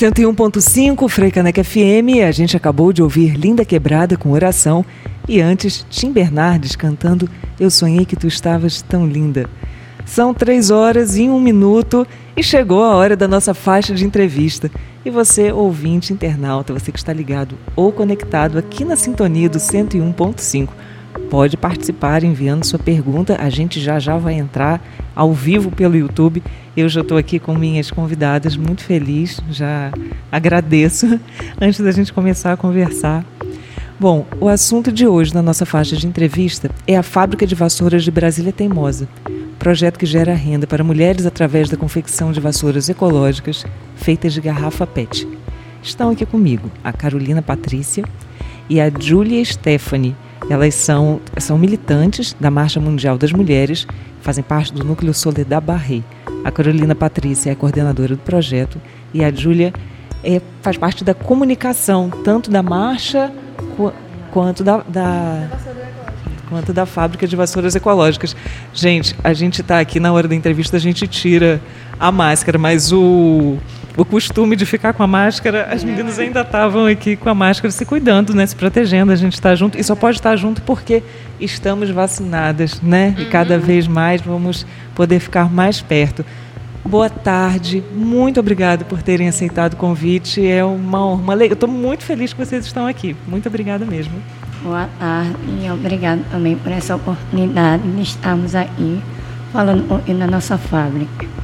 101.5 Freicaneca FM, a gente acabou de ouvir Linda Quebrada com oração e antes Tim Bernardes cantando Eu Sonhei Que Tu Estavas Tão Linda. São três horas e um minuto e chegou a hora da nossa faixa de entrevista. E você, ouvinte internauta, você que está ligado ou conectado aqui na sintonia do 101.5, pode participar enviando sua pergunta. A gente já já vai entrar ao vivo pelo YouTube. Eu já estou aqui com minhas convidadas, muito feliz, já agradeço antes da gente começar a conversar. Bom, o assunto de hoje na nossa faixa de entrevista é a Fábrica de Vassouras de Brasília Teimosa, projeto que gera renda para mulheres através da confecção de vassouras ecológicas feitas de garrafa PET. Estão aqui comigo a Carolina Patrícia e a Julia Stephanie. Elas são, são militantes da Marcha Mundial das Mulheres, fazem parte do núcleo Soledad Barré. A Carolina Patrícia é coordenadora do projeto e a Júlia é, faz parte da comunicação, tanto da marcha qu quanto da, da quanto da fábrica de vassouras ecológicas. Gente, a gente está aqui na hora da entrevista, a gente tira a máscara, mas o, o costume de ficar com a máscara, as meninas ainda estavam aqui com a máscara se cuidando, né, se protegendo, a gente está junto e só pode estar junto porque estamos vacinadas, né? E cada uhum. vez mais vamos poder ficar mais perto. Boa tarde, muito obrigada por terem aceitado o convite. É uma honra. Eu estou muito feliz que vocês estão aqui. Muito obrigada mesmo. Boa tarde e obrigado também por essa oportunidade de estarmos aqui falando da nossa fábrica.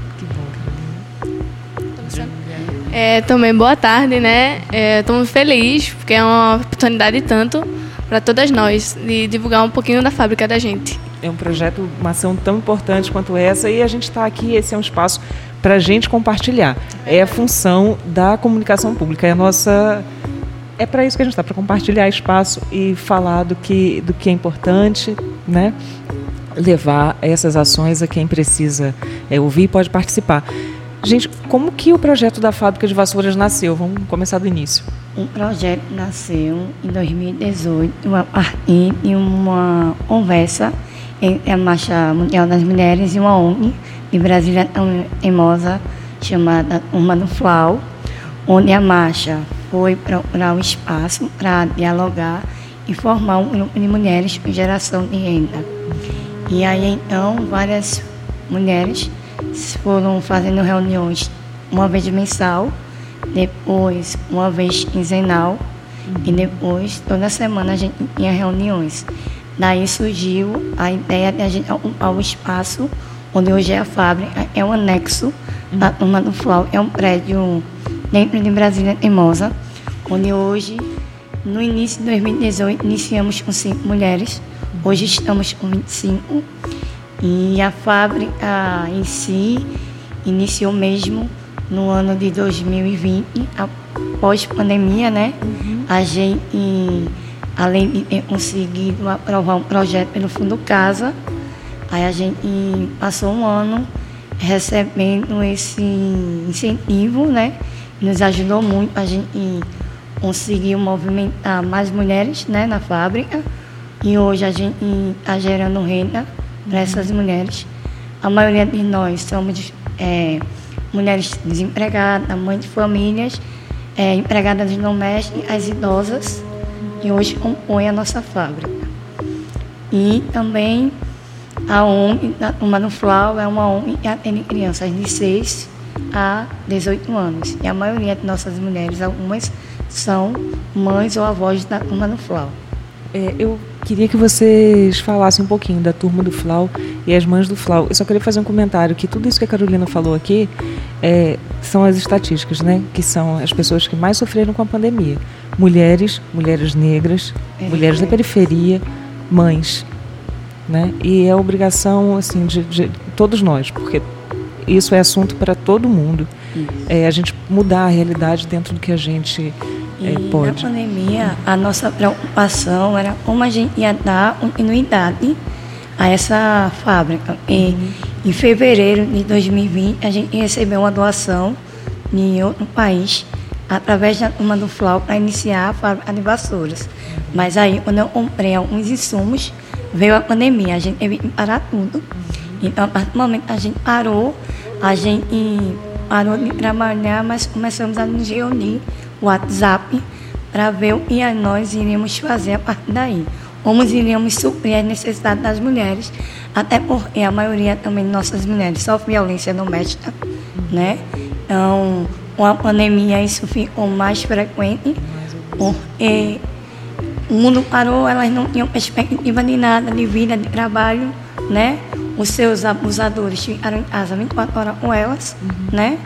É, também boa tarde, né? Estou é, muito feliz porque é uma oportunidade tanto para todas nós de divulgar um pouquinho da fábrica da gente. É um projeto, uma ação tão importante quanto essa e a gente está aqui, esse é um espaço para a gente compartilhar. É a função da comunicação pública, é a nossa é para isso que a gente está, para compartilhar espaço e falar do que, do que é importante, né? levar essas ações a quem precisa é, ouvir e pode participar. Gente, como que o projeto da fábrica de vassouras nasceu? Vamos começar do início. O projeto nasceu em 2018 a partir de uma conversa entre a Marcha Mundial das Mulheres e uma ONG de Brasília Teimosa chamada Uma do Flau, onde a marcha foi procurar um espaço para dialogar e formar um grupo de mulheres com geração de renda. E aí então várias mulheres foram fazendo reuniões uma vez mensal, depois uma vez quinzenal e depois toda semana a gente tinha reuniões. Daí surgiu a ideia de a gente ocupar o espaço onde hoje é a fábrica, é um anexo da turma do Flau, é um prédio dentro de Brasília Teimosa, onde hoje, no início de 2018, iniciamos com cinco mulheres, hoje estamos com 25, e a fábrica em si iniciou mesmo no ano de 2020, após pandemia, né? Uhum. A gente, além de ter conseguido aprovar um projeto pelo Fundo Casa, aí a gente passou um ano recebendo esse incentivo, né? nos ajudou muito. A gente conseguiu movimentar mais mulheres né, na fábrica e hoje a gente está gerando renda para essas mulheres. A maioria de nós somos é, mulheres desempregadas, mães de famílias, é, empregadas domésticas, as idosas, que hoje compõem a nossa fábrica. E também a ONG, a Turma do Flau, é uma ONG que atende crianças de 6 a 18 anos. E a maioria de nossas mulheres, algumas são mães ou avós da turma do FLAU. É, eu queria que vocês falassem um pouquinho da turma do FLAU e as mães do FLAU. Eu só queria fazer um comentário que tudo isso que a Carolina falou aqui é, são as estatísticas, né? Que são as pessoas que mais sofreram com a pandemia. Mulheres, mulheres negras, é, mulheres da periferia, mães. Né? E é obrigação assim de, de todos nós, porque isso é assunto para todo mundo. É, a gente mudar a realidade dentro do que a gente é, pode. Na pandemia, a nossa preocupação era como a gente ia dar continuidade a essa fábrica. E uhum. em fevereiro de 2020, a gente recebeu uma doação em outro país, através da turma do FLAU, para iniciar a fábrica de vassouras. Mas aí, quando eu comprei alguns insumos, veio a pandemia, a gente teve que parar tudo. Então, a partir do momento que a gente parou, a gente parou de trabalhar, mas começamos a nos reunir WhatsApp para ver o que nós iríamos fazer a partir daí. Como iríamos suprir as necessidades das mulheres, até porque a maioria também de nossas mulheres sofre violência doméstica, né? Então, com a pandemia isso ficou mais frequente, porque o mundo parou, elas não tinham perspectiva de nada, de vida, de trabalho, né? Os seus abusadores ficaram em casa 24 horas com elas, uhum. né?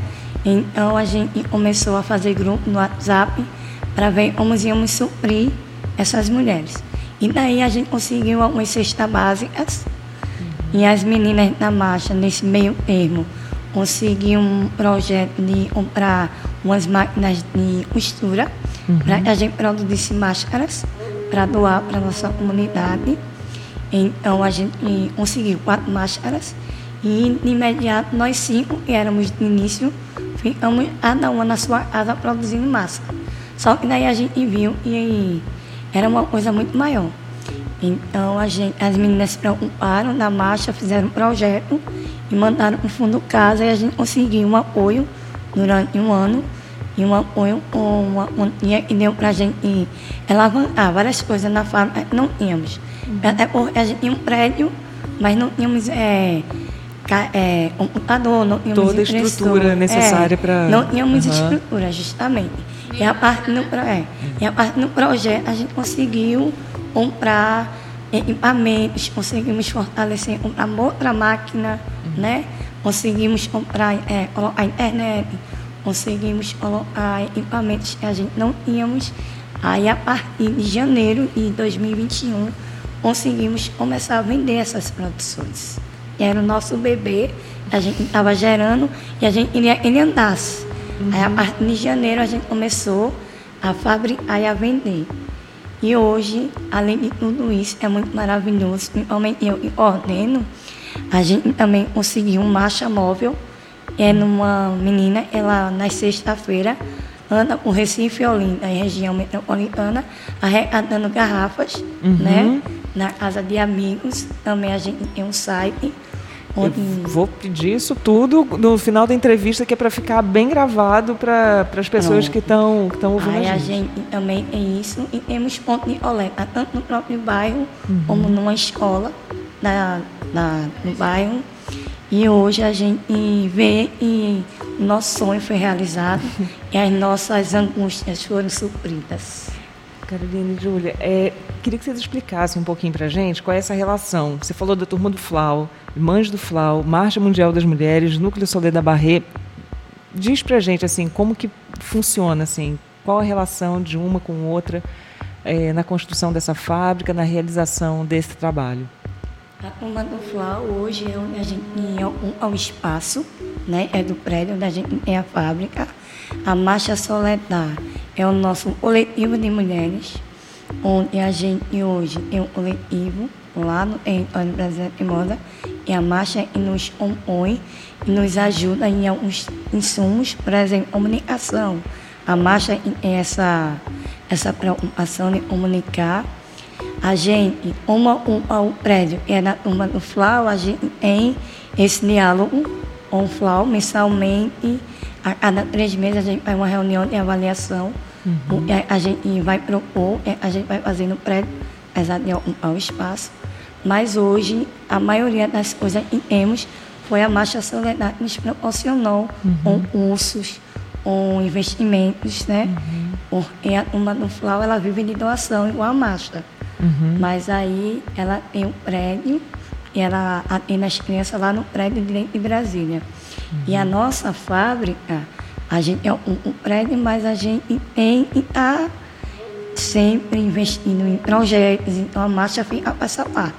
Então a gente começou a fazer grupo no WhatsApp para ver como íamos suprir essas mulheres. E daí a gente conseguiu algumas cestas básicas e as meninas da marcha, nesse meio termo, conseguiram um projeto de comprar umas máquinas de costura uhum. para que a gente produzisse máscaras para doar para a nossa comunidade. Então a gente conseguiu quatro máscaras e de imediato nós cinco, que éramos no início, ficamos cada uma na sua casa produzindo máscara. Só que daí a gente viu e era uma coisa muito maior. Então a gente, as meninas se preocuparam na marcha, fizeram um projeto e mandaram para o fundo casa e a gente conseguiu um apoio durante um ano e um apoio com uma quantia que deu para a gente alavancar várias coisas na fábrica que não tínhamos. Até porque a gente tinha um prédio, mas não tínhamos é, é, computador, não tínhamos Toda a estrutura necessária é, para... Não tínhamos uhum. estrutura, justamente. E a, parte no, é, e a parte do projeto a gente conseguiu comprar equipamentos, conseguimos fortalecer, comprar outra máquina, uhum. né? Conseguimos comprar, é, colocar a internet, conseguimos colocar equipamentos que a gente não tínhamos. Aí, a partir de janeiro de 2021, conseguimos começar a vender essas produções. Era o nosso bebê, a gente estava gerando e a gente queria que ele andasse. Uhum. Aí, a partir de janeiro, a gente começou a fabricar e a vender. E hoje, além de tudo isso, é muito maravilhoso. Principalmente eu ordeno, a gente também conseguiu um marcha móvel é numa menina, ela na sexta-feira anda por Recife e Olinda, em região metropolitana, arrecadando garrafas, uhum. né? Na casa de amigos. Também a gente tem um site. Onde... vou pedir isso tudo no final da entrevista, que é para ficar bem gravado para as pessoas Pronto. que estão que ouvindo Aí a gente. gente também tem isso e temos ponto de coleta, tanto no próprio bairro uhum. como numa escola na, na, no bairro e hoje a gente vê e nosso sonho foi realizado e as nossas angústias foram supridas. Carolina e Júlia, é, queria que vocês explicassem um pouquinho para a gente qual é essa relação. Você falou da turma do FLAU, Mães do FLAU, Marcha Mundial das Mulheres, Núcleo Solê da Barré. Diz para a gente assim, como que funciona, assim, qual a relação de uma com outra é, na construção dessa fábrica, na realização desse trabalho. A Uma do Flau hoje é onde a gente tem um, um espaço, né? É do prédio onde a gente tem a fábrica. A Marcha Soledar é o nosso coletivo de mulheres, onde a gente hoje tem um coletivo lá no território brasileiro de moda, e a marcha nos compõe e nos ajuda em alguns insumos, por exemplo, comunicação. A marcha tem essa, essa preocupação de comunicar a gente, uma, uma, o prédio é na turma do FLAU, a gente tem esse diálogo com o FLAU mensalmente. A cada três meses a gente faz uma reunião de avaliação. Uhum. A, a, gente vai propor, é, a gente vai fazer no prédio, apesar de ocupar o espaço. Mas hoje, a maioria das coisas que temos foi a Marcha Solidária que nos proporcionou uhum. com cursos, com investimentos, né? Uhum. Porque a turma do FLAU, ela vive de doação, igual a Marcha. Uhum. Mas aí ela tem um prédio e ela atende as crianças lá no prédio de Brasília. Uhum. E a nossa fábrica, a gente é um, um prédio, mas a gente tem que estar tá sempre investindo em projetos. Então a marcha fica para essa parte,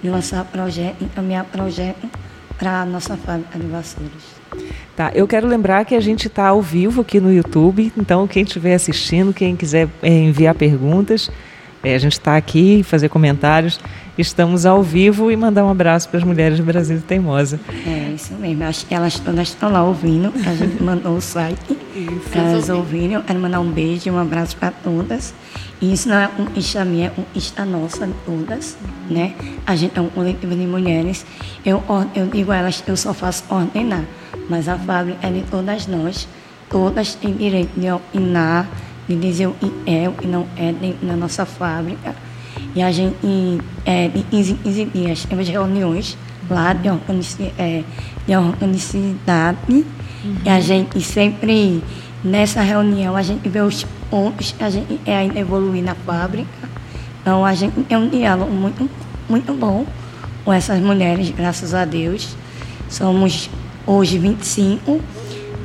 de lançar projeto, encaminhar projeto para a nossa fábrica de vassouras. Tá, eu quero lembrar que a gente está ao vivo aqui no YouTube, então quem estiver assistindo, quem quiser é, enviar perguntas, é, a gente está aqui, fazer comentários, estamos ao vivo e mandar um abraço para as mulheres do Brasil Teimosa. É, isso mesmo. Acho que elas todas estão lá ouvindo. A gente mandou o site. Isso, elas ouviram. Quero mandar um beijo e um abraço para todas. E isso não é um Insta minha, é um Insta nossa, todas, né? A gente é um coletivo de mulheres. Eu, eu digo a elas, eu só faço ordenar. mas a fábrica é de todas nós. Todas têm direito de opinar, de dizer o que é, o que não é dentro da nossa fábrica. E a gente, é, de 15 em 15 dias, temos reuniões lá de, organici é, de organicidade. Uhum. E a gente sempre, nessa reunião, a gente vê os pontos que a gente é ainda evoluir na fábrica. Então, a gente tem um diálogo muito, muito bom com essas mulheres, graças a Deus. Somos hoje 25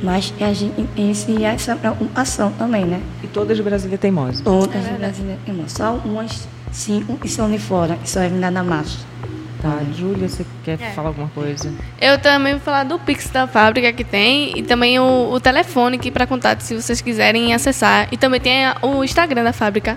mas a gente tem essa preocupação também, né? E todas de Brasília Teimosas? Todas é de Brasília Teimosas. Só umas cinco que são de fora, que são ainda na marcha. Tá, Júlia, você quer é. falar alguma coisa? Eu também vou falar do Pix da fábrica que tem e também o, o telefone que para contato se vocês quiserem acessar. E também tem o Instagram da fábrica.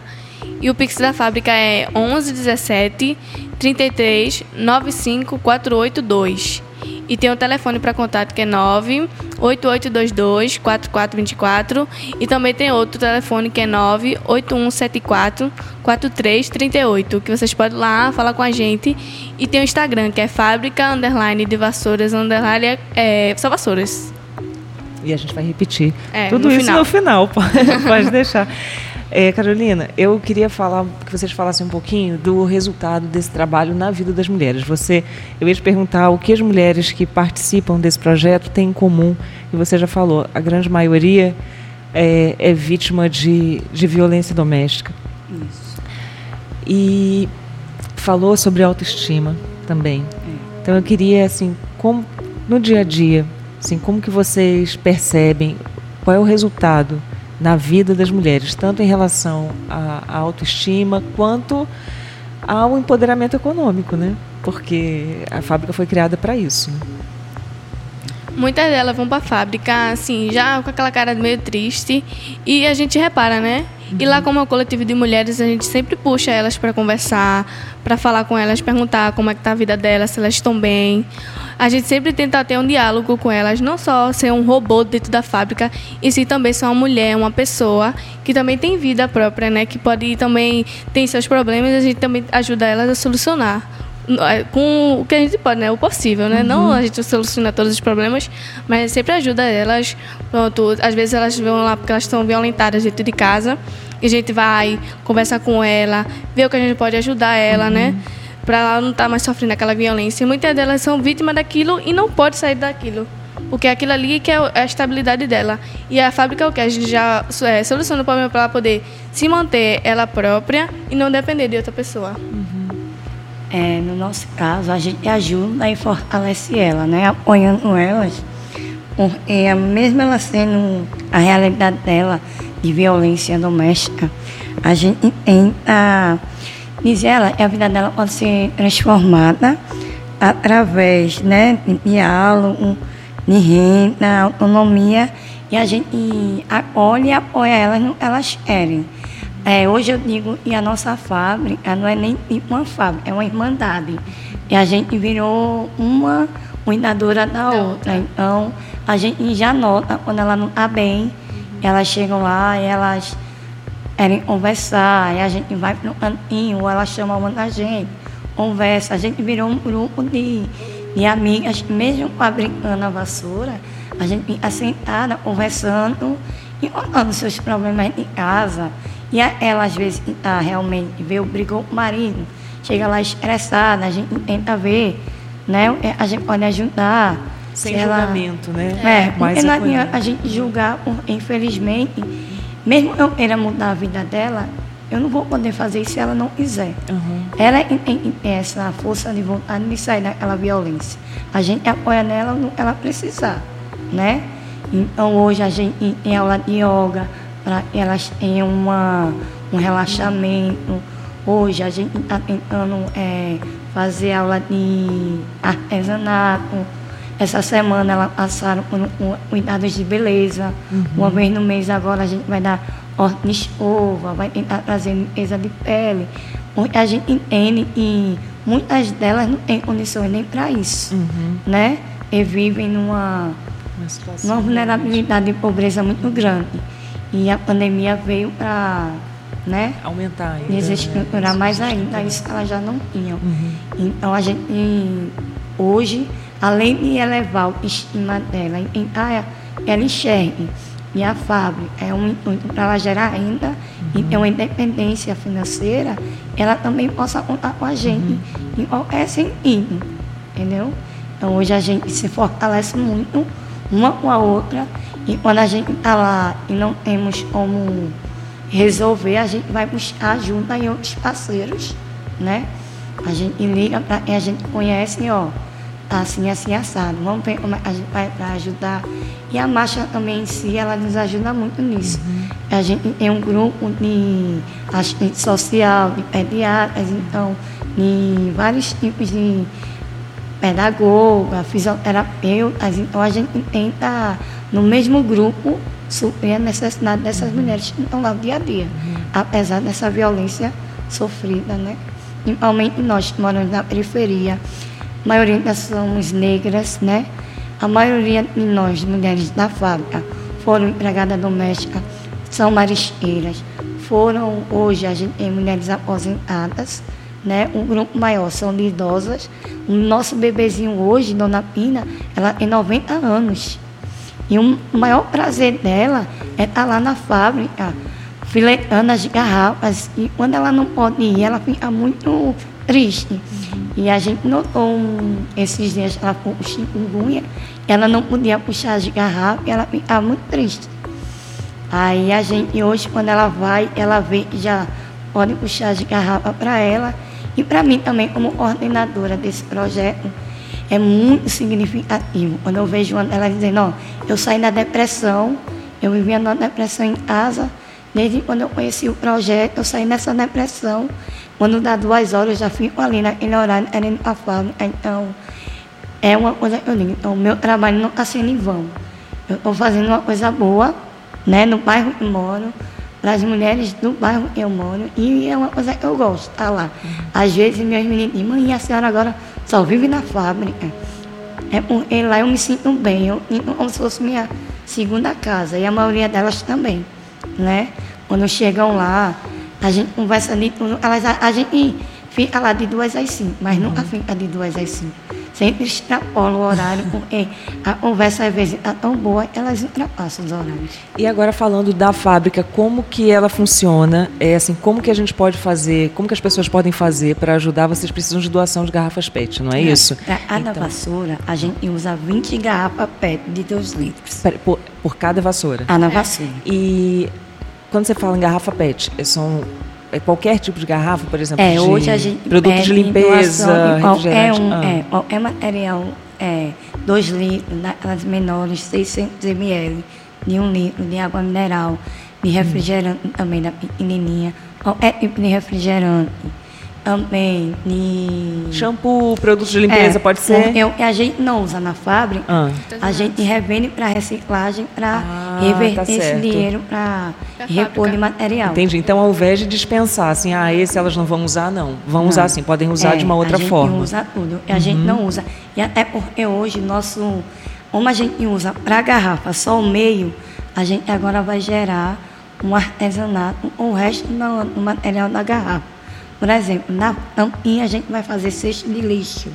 E o Pix da fábrica é 11 17 33 95 482. E tem o telefone para contato que é 98822 4424 e também tem outro telefone que é 98174 4338, que vocês podem ir lá falar com a gente. E tem o Instagram que é fábrica underline de vassouras underline é, só vassouras. E a gente vai repetir é, tudo no isso final. no final, pode deixar. É, Carolina, eu queria falar que vocês falassem um pouquinho do resultado desse trabalho na vida das mulheres. Você, eu ia te perguntar o que as mulheres que participam desse projeto têm em comum. E você já falou, a grande maioria é, é vítima de, de violência doméstica. Isso. E falou sobre autoestima também. É. Então eu queria assim, como no dia a dia, assim, como que vocês percebem qual é o resultado na vida das mulheres, tanto em relação à, autoestima quanto ao empoderamento econômico, né? Porque a fábrica foi criada para isso. Muitas delas vão para a fábrica, assim, já com aquela cara meio triste, e a gente repara, né? E lá, como é um coletivo de mulheres, a gente sempre puxa elas para conversar, para falar com elas, perguntar como é que tá a vida delas, se elas estão bem. A gente sempre tenta ter um diálogo com elas, não só ser um robô dentro da fábrica, e sim também ser uma mulher, uma pessoa que também tem vida própria, né? Que pode também tem seus problemas, a gente também ajuda elas a solucionar é, com o que a gente pode, né? O possível, né? Uhum. Não a gente soluciona todos os problemas, mas sempre ajuda elas. Pronto, às vezes elas vão lá porque elas estão violentadas dentro de casa e a gente vai conversar com ela, ver o que a gente pode ajudar ela, né? uhum. né? Para ela não estar tá mais sofrendo aquela violência. Muitas delas são vítimas daquilo e não pode sair daquilo. Porque aquilo ali que é, é a estabilidade dela. E a fábrica é o que? A gente já é, soluciona o problema para ela poder se manter ela própria e não depender de outra pessoa. Uhum. É, no nosso caso, a gente ajuda e fortalece ela, né? apoiando elas, porque mesmo ela sendo a realidade dela de violência doméstica, a gente tenta dizer ela que a vida dela pode ser transformada através né, de diálogo, de renda, autonomia, e a gente acolhe e apoia elas no que elas querem. É, hoje eu digo, e a nossa fábrica não é nem uma fábrica, é uma irmandade. E a gente virou uma cuidadora da outra. Então, a gente já nota quando ela não está bem, elas chegam lá e elas querem conversar, e a gente vai para um cantinho, ou elas chamam uma da gente, conversa. A gente virou um grupo de, de amigas, mesmo fabricando a vassoura, a gente fica sentada, conversando e contando seus problemas em casa. E ela, às vezes, tá, realmente vê, brigou com o marido, chega lá estressada, a gente tenta ver, né? É, a gente pode ajudar. Sem julgamento, ela, né? É, Mais não adianta a gente julgar, infelizmente, mesmo eu queira mudar a vida dela, eu não vou poder fazer isso se ela não quiser. Uhum. Ela tem essa força de vontade de sair daquela violência. A gente apoia nela ela precisar, né? Então hoje a gente tem aula de yoga, para elas tenham uma, um relaxamento. Hoje a gente está tentando é, fazer aula de artesanato. Essa semana elas passaram um, cuidados de beleza. Uhum. Uma vez no mês agora a gente vai dar ordem de escova, vai tentar trazer limpeza de pele. A gente entende e muitas delas não têm condições nem para isso, uhum. né? E vivem numa, numa vulnerabilidade de pobreza muito grande. E a pandemia veio para né, aumentar ainda, desestruturar né? mais ainda isso elas já não tinham. Uhum. Então a gente hoje além de elevar o estima dela, em, ah, ela enxergue e a fábrica é um intuito para ela gerar renda uhum. e ter uma independência financeira, ela também possa contar com a gente uhum. em qualquer sentido, entendeu? Então hoje a gente se fortalece muito uma com a outra e quando a gente está lá e não temos como resolver, a gente vai buscar ajuda em outros parceiros, né? A gente liga para quem a gente conhece, ó, tá assim, assim, assado. Vamos para ajudar. E a marcha também em si, ela nos ajuda muito nisso. Uhum. A gente tem um grupo de assistente social, de pediatras, então, de vários tipos de pedagoga, fisioterapeutas. Então, a gente tenta, no mesmo grupo, suprir a necessidade dessas uhum. mulheres que estão lá no dia a dia, uhum. apesar dessa violência sofrida, né? Principalmente nós que moramos na periferia, a maioria somos negras, né? A maioria de nós, mulheres da fábrica, foram empregadas domésticas, são marisqueiras. Foram, hoje, a gente tem mulheres aposentadas, né? Um grupo maior são de idosas. O nosso bebezinho hoje, Dona Pina, ela tem 90 anos. E o maior prazer dela é estar lá na fábrica, filetando as garrafas. E quando ela não pode ir, ela fica muito triste. E a gente notou um, esses dias ela com chikungunya, ela não podia puxar as garrafas, ela ficava muito triste. Aí a gente, hoje, quando ela vai, ela vê que já pode puxar as garrafas para ela. E para mim também, como coordenadora desse projeto, é muito significativo. Quando eu vejo ela dizendo, não, eu saí da depressão, eu vivia numa depressão em casa, desde quando eu conheci o projeto, eu saí dessa depressão. Quando dá duas horas, eu já fico ali naquele horário querendo a fábrica. Então, é uma coisa que eu digo. Então, o meu trabalho não está sendo em vão. Eu estou fazendo uma coisa boa, né, no bairro que eu moro, para as mulheres do bairro que eu moro, e é uma coisa que eu gosto, tá lá. Às vezes, meus meninos mãe, a senhora agora só vive na fábrica. É porque lá eu me sinto bem, eu, como se fosse minha segunda casa, e a maioria delas também, né? Quando chegam lá, a gente conversa ali, elas, a, a gente fica lá de duas às cinco, mas nunca uhum. fica de duas às cinco. Sempre extrapola o horário, porque a conversa às vezes está tão boa, elas ultrapassam os horários. E agora falando da fábrica, como que ela funciona? É assim, como que a gente pode fazer, como que as pessoas podem fazer para ajudar? Vocês precisam de doação de garrafas PET, não é, é isso? Para a então, vassoura, a gente usa 20 garrafas PET de 2 litros. Por, por cada vassoura? A na vassoura. E quando você fala em garrafa PET, são é qualquer tipo de garrafa, por exemplo, é, hoje a gente produto de limpeza, qualquer, um, ah. é, qualquer material, é, 2 litros, nas menores, 600 ml, de 1 um litro de água mineral, de refrigerante hum. também, da pequenininha, qualquer tipo de refrigerante também de. Shampoo, produtos de limpeza, é, pode ser? Eu, a gente não usa na fábrica, ah. a gente revende para reciclagem para ah, reverter tá esse dinheiro para repor de material. Entendi. Então, ao invés de dispensar, assim, ah, esse elas não vão usar, não. Vão não. usar sim, podem usar é, de uma outra a gente forma. usa tudo. A uhum. gente não usa. E até porque hoje, nosso. Como a gente usa para garrafa só o meio, a gente agora vai gerar um artesanato, o resto do material da garrafa. Por exemplo, na tampinha a gente vai fazer cesto de lixo,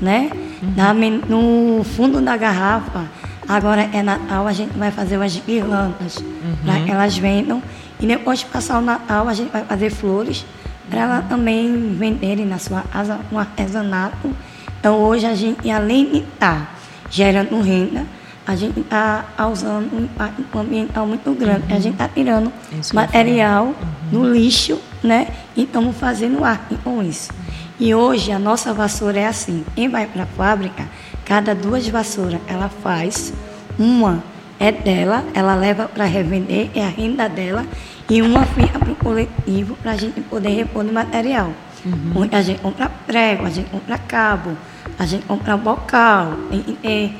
né? Uhum. Na, no fundo da garrafa, agora é Natal, a gente vai fazer umas guirlandas uhum. para que elas vendam. E depois de passar o Natal, a gente vai fazer flores para elas também venderem na sua casa um artesanato. Então hoje a gente, além de estar tá gerando renda, a gente está usando um impacto ambiental muito grande. Uhum. A gente está tirando isso material uhum. do lixo, né? E estamos fazendo arte com isso. E hoje a nossa vassoura é assim. Quem vai para a fábrica, cada duas vassouras ela faz, uma é dela, ela leva para revender, é a renda dela, e uma fica para o coletivo para a gente poder repor no material. Uhum. A gente compra prego, a gente compra cabo, a gente compra bocal, e,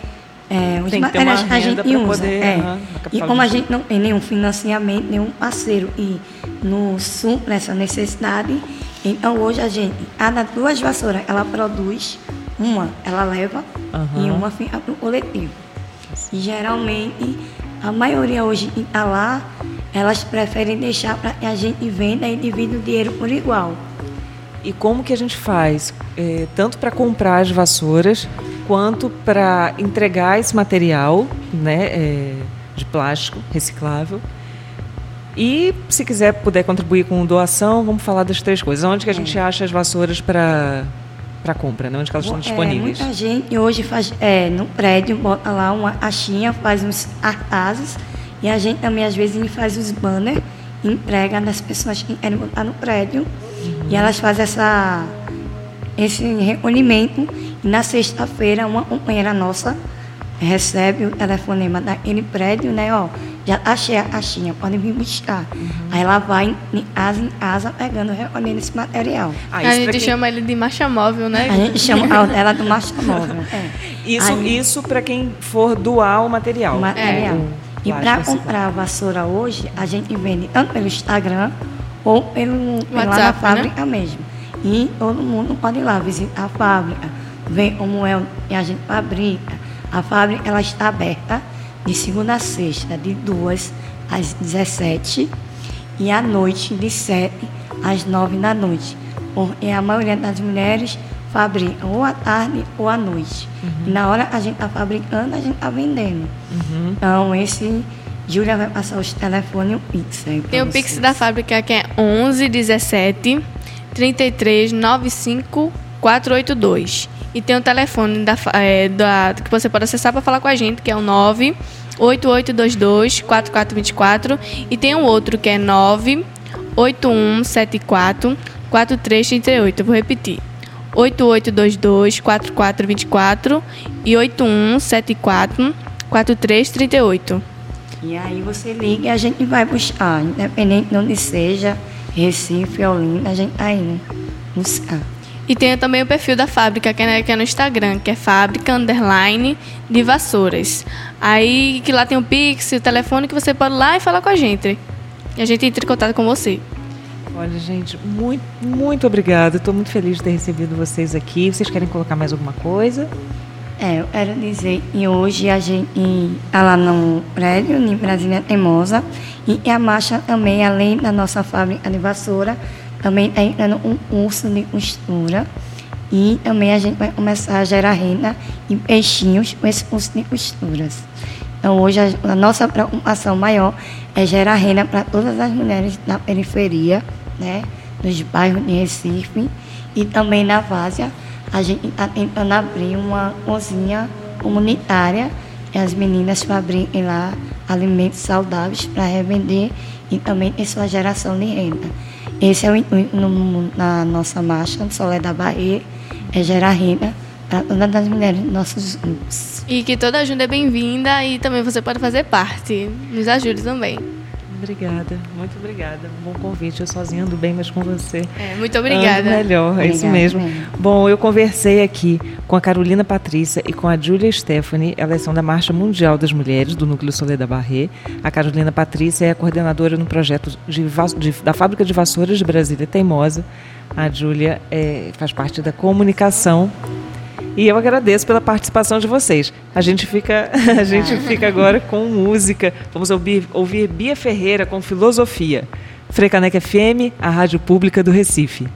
é, os tem materiais que a gente usa. Poder, é. Uhum, e como a gente não tem nenhum financiamento, nenhum parceiro e nos supra essa necessidade, então hoje a gente, cada duas vassouras, ela produz, uma ela leva uhum. e uma fica para o coletivo. E geralmente, a maioria hoje que está lá, elas preferem deixar para que a gente venda e divida o dinheiro por igual. E como que a gente faz? É, tanto para comprar as vassouras, quanto para entregar esse material né, é, de plástico reciclável. E se quiser puder contribuir com doação, vamos falar das três coisas. Onde que a gente é. acha as vassouras para para compra, né? Onde elas estão disponíveis? É, muita gente hoje faz é, no prédio, bota lá uma caixinha, faz uns artases e a gente também às vezes faz os banners, entrega nas pessoas que querem botar no prédio uhum. e elas fazem essa esse recolhimento e na sexta-feira uma companheira nossa recebe o telefonema daquele prédio, né? Ó, já achei a caixinha, podem vir buscar. Uhum. Aí ela vai em casa em casa pegando, recolhendo esse material. Ah, a gente quem... chama ele de marcha móvel, né? A gente chama ela de marcha móvel. É. Isso, Aí, isso para quem for doar o material. O material. É. E para comprar a vassoura hoje, a gente vende tanto pelo Instagram ou pelo, WhatsApp, lá na né? fábrica né? mesmo. E todo mundo pode ir lá visitar a fábrica, ver como é que a gente fabrica. A fábrica ela está aberta de segunda a sexta, de 2 às 17 e à noite, de 7 às 9 da noite. Porque a maioria das mulheres fabrica ou à tarde ou à noite. Uhum. E na hora que a gente está fabricando, a gente está vendendo. Uhum. Então, esse. Júlia vai passar os telefones e o Pix aí. Tem o Pix da fábrica que é 11 17 33 95 482. E tem o telefone da, é, da, que você pode acessar para falar com a gente, que é o 98822 4424. E tem um outro que é 98174 4338. Eu vou repetir. 8822 4424 e 8174 4338. E aí você liga e a gente vai buscar, independente de onde seja, Recife, Olinda, a gente tá indo buscar. E tem também o perfil da fábrica, que é, que é no Instagram, que é fábrica underline de vassouras. Aí que lá tem o Pix, o telefone que você pode ir lá e falar com a gente. E a gente entra em contato com você. Olha, gente, muito, muito obrigada. Estou muito feliz de ter recebido vocês aqui. Vocês querem colocar mais alguma coisa? É, eu quero dizer, e hoje a gente está lá no prédio, em Brasília Teimosa, e a marcha também, além da nossa fábrica de vassoura, também está entrando um curso de costura. E também a gente vai começar a gerar renda e peixinhos com esse curso de costuras. Então, hoje, a, nossa preocupação maior é gerar renda para todas as mulheres da periferia, né, dos bairros de Recife e também na Várzea. A gente está tentando abrir uma cozinha comunitária e as meninas fabriquem lá alimentos saudáveis para revender e também ter sua geração de renda. Esse é o intuito na nossa marcha no Solé da Bahia, é gerar renda para todas as mulheres dos nossos grupos. E que toda ajuda é bem-vinda e também você pode fazer parte. Nos ajude também. Obrigada, muito obrigada. Bom convite. Eu sozinha ando bem, mas com você. É, muito obrigada. Ando melhor, obrigada, é isso mesmo. mesmo. Bom, eu conversei aqui com a Carolina Patrícia e com a Júlia Stephanie. Elas são da Marcha Mundial das Mulheres, do Núcleo Soledad Barré. A Carolina Patrícia é a coordenadora no projeto de, de, da Fábrica de Vassouras de Brasília Teimosa. A Júlia é, faz parte da comunicação e eu agradeço pela participação de vocês. A gente fica, a gente fica agora com música. Vamos ouvir, ouvir Bia Ferreira com Filosofia. Frecanec FM, a rádio pública do Recife.